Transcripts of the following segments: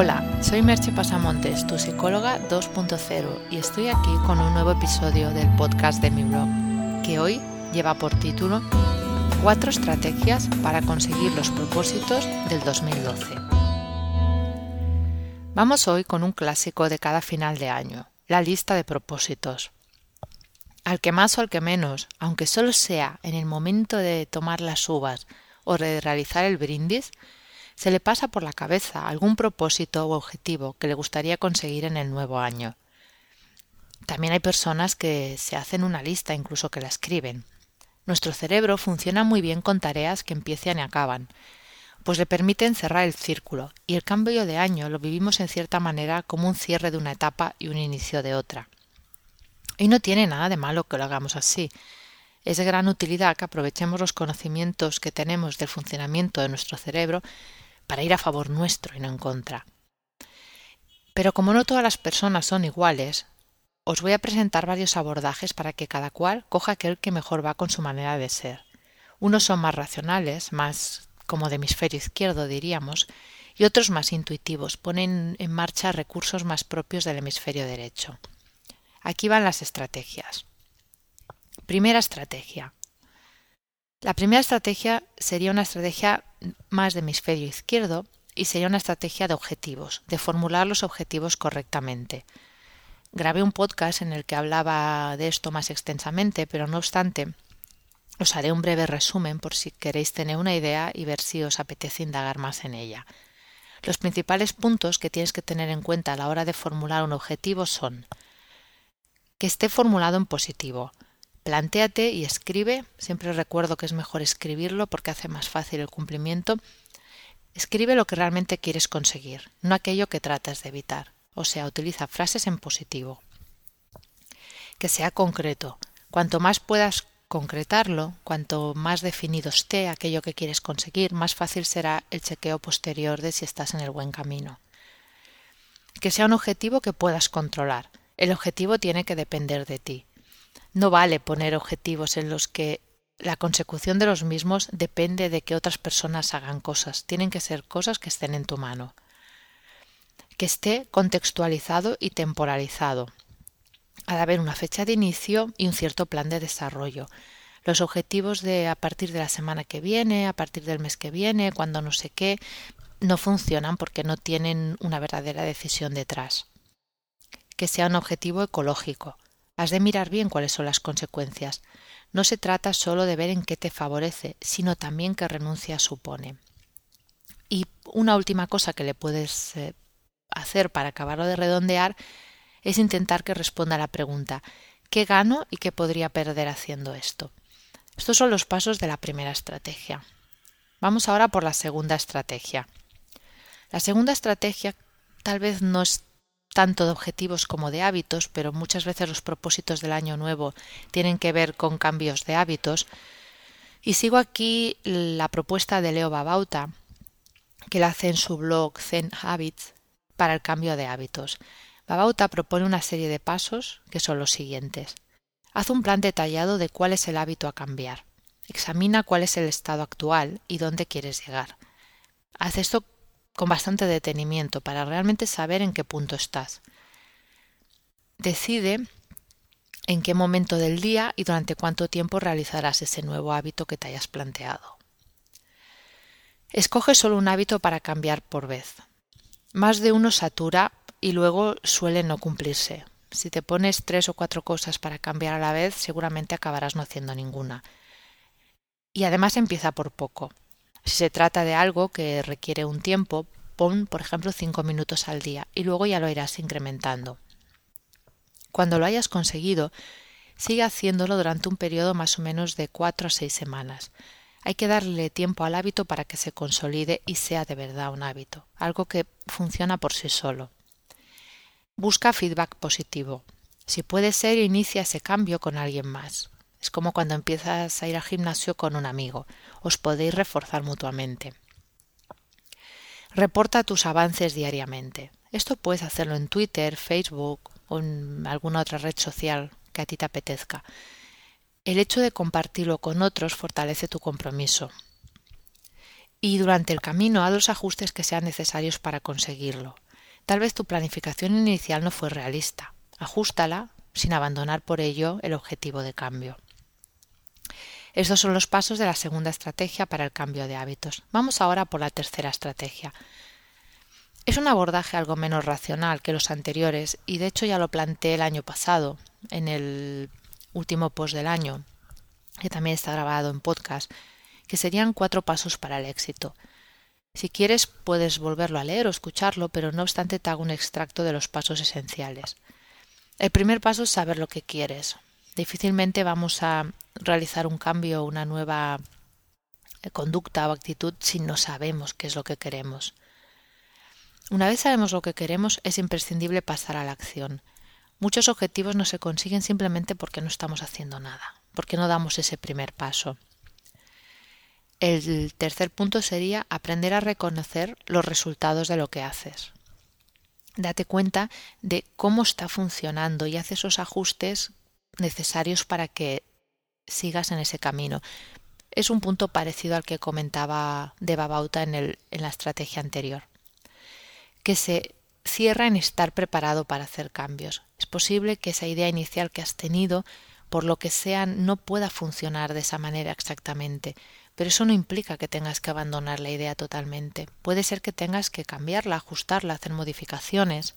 Hola, soy Merche Pasamontes, tu psicóloga 2.0 y estoy aquí con un nuevo episodio del podcast de mi blog, que hoy lleva por título Cuatro estrategias para conseguir los propósitos del 2012. Vamos hoy con un clásico de cada final de año, la lista de propósitos. Al que más o al que menos, aunque solo sea en el momento de tomar las uvas o de realizar el brindis, se le pasa por la cabeza algún propósito o objetivo que le gustaría conseguir en el nuevo año. También hay personas que se hacen una lista, incluso que la escriben. Nuestro cerebro funciona muy bien con tareas que empiezan y acaban, pues le permiten cerrar el círculo, y el cambio de año lo vivimos en cierta manera como un cierre de una etapa y un inicio de otra. Y no tiene nada de malo que lo hagamos así. Es de gran utilidad que aprovechemos los conocimientos que tenemos del funcionamiento de nuestro cerebro para ir a favor nuestro y no en contra. Pero como no todas las personas son iguales, os voy a presentar varios abordajes para que cada cual coja aquel que mejor va con su manera de ser. Unos son más racionales, más como de hemisferio izquierdo diríamos, y otros más intuitivos, ponen en marcha recursos más propios del hemisferio derecho. Aquí van las estrategias. Primera estrategia. La primera estrategia sería una estrategia más de hemisferio izquierdo y sería una estrategia de objetivos, de formular los objetivos correctamente. Grabé un podcast en el que hablaba de esto más extensamente, pero no obstante, os haré un breve resumen por si queréis tener una idea y ver si os apetece indagar más en ella. Los principales puntos que tienes que tener en cuenta a la hora de formular un objetivo son que esté formulado en positivo, Plantéate y escribe. Siempre recuerdo que es mejor escribirlo porque hace más fácil el cumplimiento. Escribe lo que realmente quieres conseguir, no aquello que tratas de evitar. O sea, utiliza frases en positivo. Que sea concreto. Cuanto más puedas concretarlo, cuanto más definido esté aquello que quieres conseguir, más fácil será el chequeo posterior de si estás en el buen camino. Que sea un objetivo que puedas controlar. El objetivo tiene que depender de ti. No vale poner objetivos en los que la consecución de los mismos depende de que otras personas hagan cosas. Tienen que ser cosas que estén en tu mano. Que esté contextualizado y temporalizado. Ha de haber una fecha de inicio y un cierto plan de desarrollo. Los objetivos de a partir de la semana que viene, a partir del mes que viene, cuando no sé qué, no funcionan porque no tienen una verdadera decisión detrás. Que sea un objetivo ecológico Has de mirar bien cuáles son las consecuencias. No se trata solo de ver en qué te favorece, sino también qué renuncia supone. Y una última cosa que le puedes eh, hacer para acabarlo de redondear es intentar que responda a la pregunta ¿qué gano y qué podría perder haciendo esto? Estos son los pasos de la primera estrategia. Vamos ahora por la segunda estrategia. La segunda estrategia tal vez no es tanto de objetivos como de hábitos, pero muchas veces los propósitos del año nuevo tienen que ver con cambios de hábitos. Y sigo aquí la propuesta de Leo Babauta, que la hace en su blog Zen Habits para el cambio de hábitos. Babauta propone una serie de pasos que son los siguientes. Haz un plan detallado de cuál es el hábito a cambiar. Examina cuál es el estado actual y dónde quieres llegar. Haz esto con bastante detenimiento para realmente saber en qué punto estás. Decide en qué momento del día y durante cuánto tiempo realizarás ese nuevo hábito que te hayas planteado. Escoge solo un hábito para cambiar por vez. Más de uno satura y luego suele no cumplirse. Si te pones tres o cuatro cosas para cambiar a la vez, seguramente acabarás no haciendo ninguna. Y además empieza por poco. Si se trata de algo que requiere un tiempo, pon, por ejemplo, cinco minutos al día y luego ya lo irás incrementando. Cuando lo hayas conseguido, sigue haciéndolo durante un periodo más o menos de cuatro a seis semanas. Hay que darle tiempo al hábito para que se consolide y sea de verdad un hábito, algo que funciona por sí solo. Busca feedback positivo. Si puede ser, inicia ese cambio con alguien más. Es como cuando empiezas a ir al gimnasio con un amigo. Os podéis reforzar mutuamente. Reporta tus avances diariamente. Esto puedes hacerlo en Twitter, Facebook o en alguna otra red social que a ti te apetezca. El hecho de compartirlo con otros fortalece tu compromiso. Y durante el camino haz los ajustes que sean necesarios para conseguirlo. Tal vez tu planificación inicial no fue realista. Ajústala sin abandonar por ello el objetivo de cambio. Estos son los pasos de la segunda estrategia para el cambio de hábitos. Vamos ahora por la tercera estrategia. Es un abordaje algo menos racional que los anteriores y de hecho ya lo planteé el año pasado en el último post del año, que también está grabado en podcast, que serían cuatro pasos para el éxito. Si quieres puedes volverlo a leer o escucharlo, pero no obstante te hago un extracto de los pasos esenciales. El primer paso es saber lo que quieres. Difícilmente vamos a realizar un cambio una nueva eh, conducta o actitud si no sabemos qué es lo que queremos. Una vez sabemos lo que queremos, es imprescindible pasar a la acción. Muchos objetivos no se consiguen simplemente porque no estamos haciendo nada, porque no damos ese primer paso. El tercer punto sería aprender a reconocer los resultados de lo que haces. Date cuenta de cómo está funcionando y haz esos ajustes necesarios para que sigas en ese camino. Es un punto parecido al que comentaba de Babauta en, el, en la estrategia anterior, que se cierra en estar preparado para hacer cambios. Es posible que esa idea inicial que has tenido, por lo que sea, no pueda funcionar de esa manera exactamente, pero eso no implica que tengas que abandonar la idea totalmente. Puede ser que tengas que cambiarla, ajustarla, hacer modificaciones.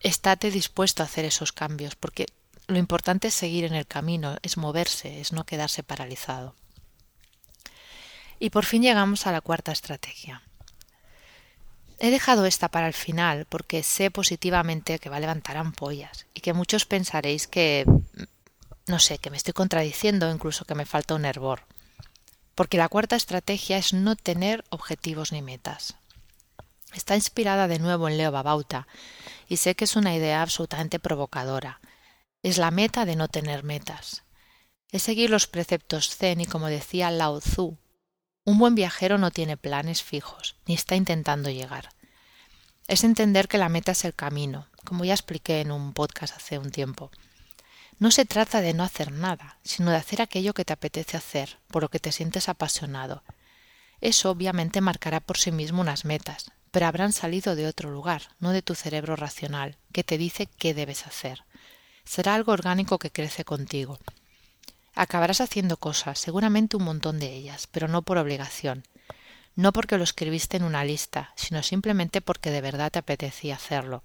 Estate dispuesto a hacer esos cambios, porque lo importante es seguir en el camino, es moverse, es no quedarse paralizado. Y por fin llegamos a la cuarta estrategia. He dejado esta para el final porque sé positivamente que va a levantar ampollas y que muchos pensaréis que, no sé, que me estoy contradiciendo, incluso que me falta un hervor. Porque la cuarta estrategia es no tener objetivos ni metas. Está inspirada de nuevo en Leo Babauta y sé que es una idea absolutamente provocadora, es la meta de no tener metas. Es seguir los preceptos zen y como decía Lao Tzu, un buen viajero no tiene planes fijos, ni está intentando llegar. Es entender que la meta es el camino, como ya expliqué en un podcast hace un tiempo. No se trata de no hacer nada, sino de hacer aquello que te apetece hacer, por lo que te sientes apasionado. Eso obviamente marcará por sí mismo unas metas, pero habrán salido de otro lugar, no de tu cerebro racional, que te dice qué debes hacer será algo orgánico que crece contigo. Acabarás haciendo cosas, seguramente un montón de ellas, pero no por obligación, no porque lo escribiste en una lista, sino simplemente porque de verdad te apetecía hacerlo.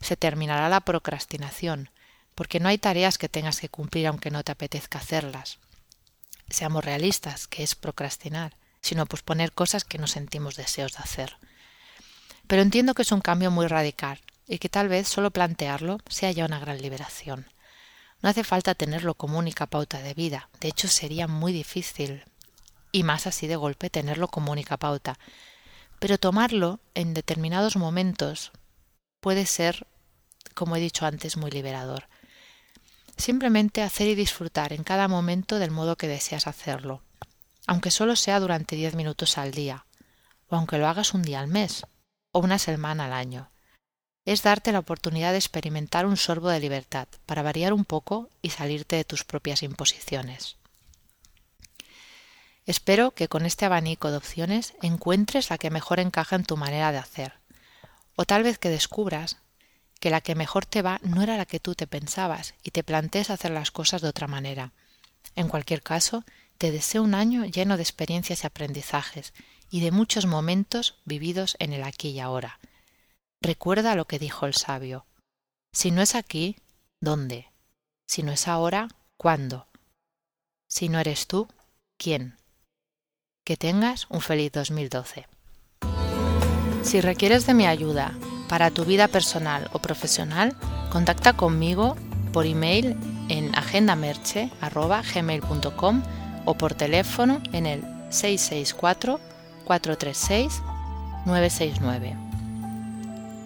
Se terminará la procrastinación, porque no hay tareas que tengas que cumplir aunque no te apetezca hacerlas. Seamos realistas, que es procrastinar, sino posponer cosas que no sentimos deseos de hacer. Pero entiendo que es un cambio muy radical, y que tal vez solo plantearlo sea ya una gran liberación. No hace falta tenerlo como única pauta de vida, de hecho sería muy difícil, y más así de golpe tenerlo como única pauta, pero tomarlo en determinados momentos puede ser, como he dicho antes, muy liberador. Simplemente hacer y disfrutar en cada momento del modo que deseas hacerlo, aunque solo sea durante diez minutos al día, o aunque lo hagas un día al mes, o una semana al año es darte la oportunidad de experimentar un sorbo de libertad para variar un poco y salirte de tus propias imposiciones. Espero que con este abanico de opciones encuentres la que mejor encaja en tu manera de hacer, o tal vez que descubras que la que mejor te va no era la que tú te pensabas y te plantees hacer las cosas de otra manera. En cualquier caso, te deseo un año lleno de experiencias y aprendizajes y de muchos momentos vividos en el aquí y ahora, Recuerda lo que dijo el sabio. Si no es aquí, ¿dónde? Si no es ahora, ¿cuándo? Si no eres tú, ¿quién? Que tengas un feliz 2012. Si requieres de mi ayuda para tu vida personal o profesional, contacta conmigo por email en agendamerche.gmail.com o por teléfono en el 664 436 969.